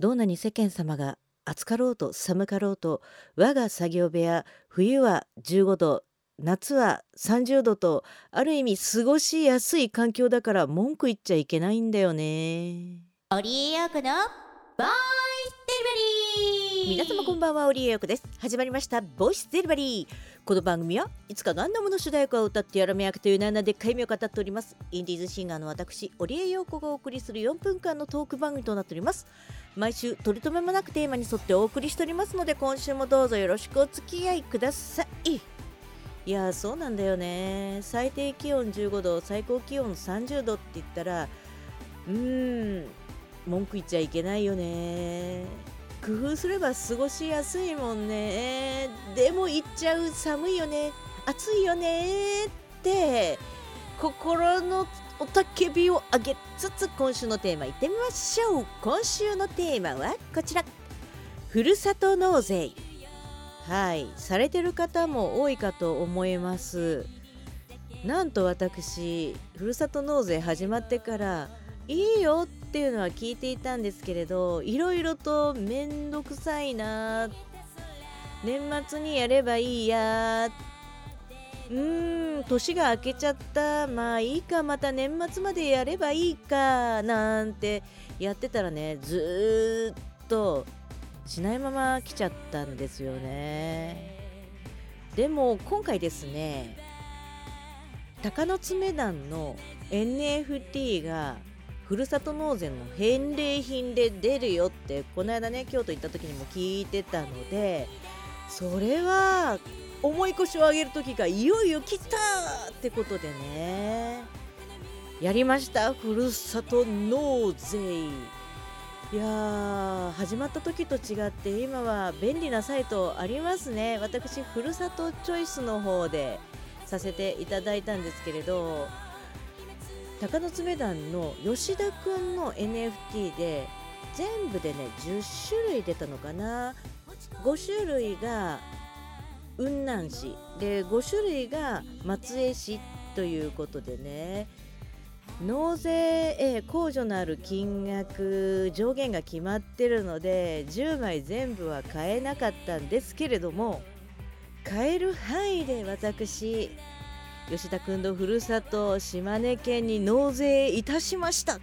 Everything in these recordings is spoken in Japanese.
どんなに世間様が暑かろうと寒かろうと我が作業部屋冬は15度夏は30度とある意味過ごしやすい環境だから文句言っちゃいけないんだよね。オリエヨークのボイスデリバリー皆様こんばんはオリエヨークです。始まりましたボイスデリバリー。この番組はいつかガンダムの主題歌を歌ってやらめ役という7で回目を語っております。インディーズシンガーの私オリエヨークがお送りする4分間のトーク番組となっております。毎週取り留めもなくテーマに沿ってお送りしておりますので今週もどうぞよろしくお付き合いください。いやそうなんだよね。最低気温15度最高気温30度って言ったらうーん文句言っちゃいけないよね。工夫すれば過ごしやすいもんね。でも言っちゃう。寒いよね。暑いよね。って心のおたけびを上げつつ今週のテーマいってみましょう。今週のテーマはこちら。ふるさと納税。はい。されてる方も多いかと思います。なんと私ふるさと納税始まってからいいよってっていうのは聞いていたんですけれどいろいろとめんどくさいな。年末にやればいいや。うーん年が明けちゃった。まあいいかまた年末までやればいいかなんてやってたらねずっとしないまま来ちゃったんですよね。でも今回ですね鷹の爪団の NFT がふるさと納税の返礼品で出るよってこの間ね京都行った時にも聞いてたのでそれは重い腰を上げる時がいよいよ来たってことでねやりました。ふるさと納税。いやー始まった時と違って今は便利なサイトありますね。私ふるさとチョイスの方でさせていただいたんですけれど鷹の爪団の吉田くんの NFT で全部でね10種類出たのかな。5種類が雲南市。で5種類が松江市ということでね。納税、え控除のある金額上限が決まってるので10枚全部は買えなかったんですけれども買える範囲で私吉田君のふるさと島根県に納税いたしました。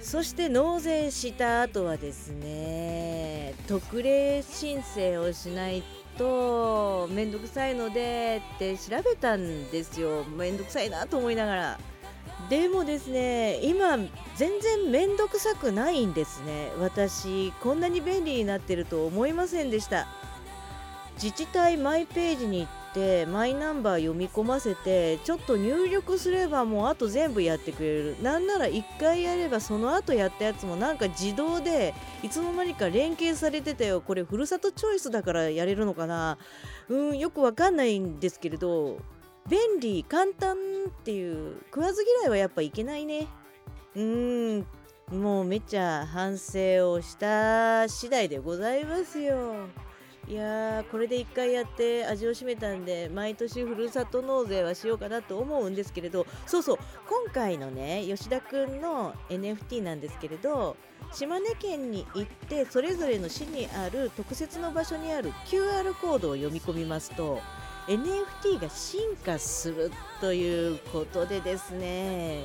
そして納税した後はですね特例申請をしないとめんどくさいのでって調べたんですよ。めんどくさいなと思いながら。でもですね今全然めんどくさくないんですね。私こんなに便利になってると思いませんでした。自治体マイページに行てマイナンバー読み込ませてちょっと入力すればもうあと全部やってくれる。なんなら1回やればその後やったやつもなんか自動でいつの間にか連携されてたよ。これふるさとチョイスだからやれるのかな。うんよくわかんないんですけれど便利簡単っていう食わず嫌いはやっぱいけないね。うんもうめっちゃ反省をした次第でございますよ。いやーこれで1回やって味を占めたんで毎年ふるさと納税はしようかなと思うんですけれどそうそう今回のね吉田くんの NFT なんですけれど島根県に行ってそれぞれの市にある特設の場所にある QR コードを読み込みますと NFT が進化するということでですね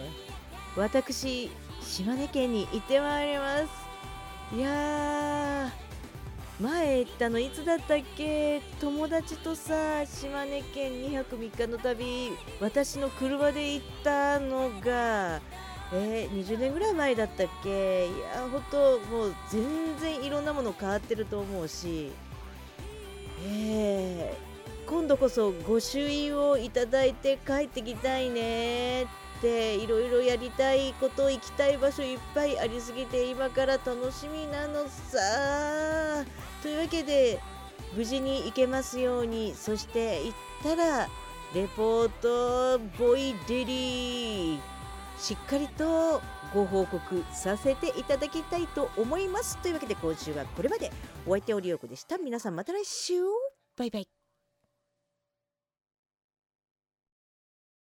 私島根県に行ってまいります。いやー前行ったのいつだったっけ？友達とさ島根県2泊3日の旅私の車で行ったのがえー20年ぐらい前だったっけ？いやほんともう全然いろんなもの変わってると思うしえー今度こそご朱印をいただいて帰ってきたいねっていろいろやりたいこと行きたい場所いっぱいありすぎて今から楽しみなのさ。というわけで無事に行けますようにそして行ったらレポートボイデリー。しっかりとご報告させていただきたいと思います。というわけで今週はこれまで。お相手オリオコでした。皆さんまた来週。バイバイ。